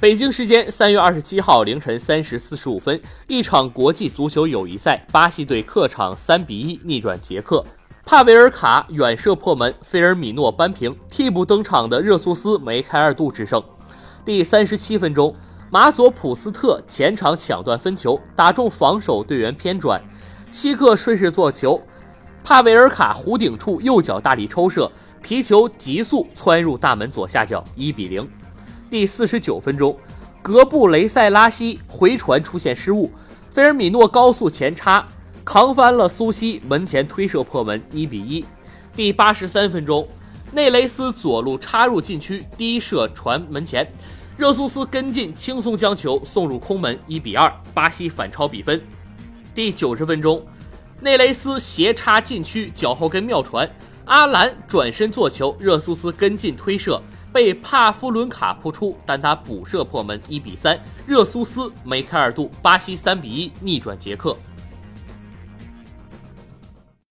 北京时间三月二十七号凌晨三时四十五分，一场国际足球友谊赛，巴西队客场三比一逆转捷克，帕维尔卡远射破门，菲尔米诺扳平，替补登场的热苏斯梅开二度制胜。第三十七分钟，马佐普斯特前场抢断分球，打中防守队员偏转，希克顺势做球，帕维尔卡弧顶处右脚大力抽射，皮球急速窜入大门左下角，一比零。第四十九分钟，格布雷塞拉西回传出现失误，菲尔米诺高速前插，扛翻了苏西，门前推射破门，一比一。第八十三分钟，内雷斯左路插入禁区，低射传门前，热苏斯跟进，轻松将球送入空门，一比二，巴西反超比分。第九十分钟，内雷斯斜插禁区，脚后跟妙传，阿兰转身做球，热苏斯跟进推射。被帕夫伦卡扑出，但他补射破门，一比三，热苏斯梅开二度，巴西三比一逆转捷克。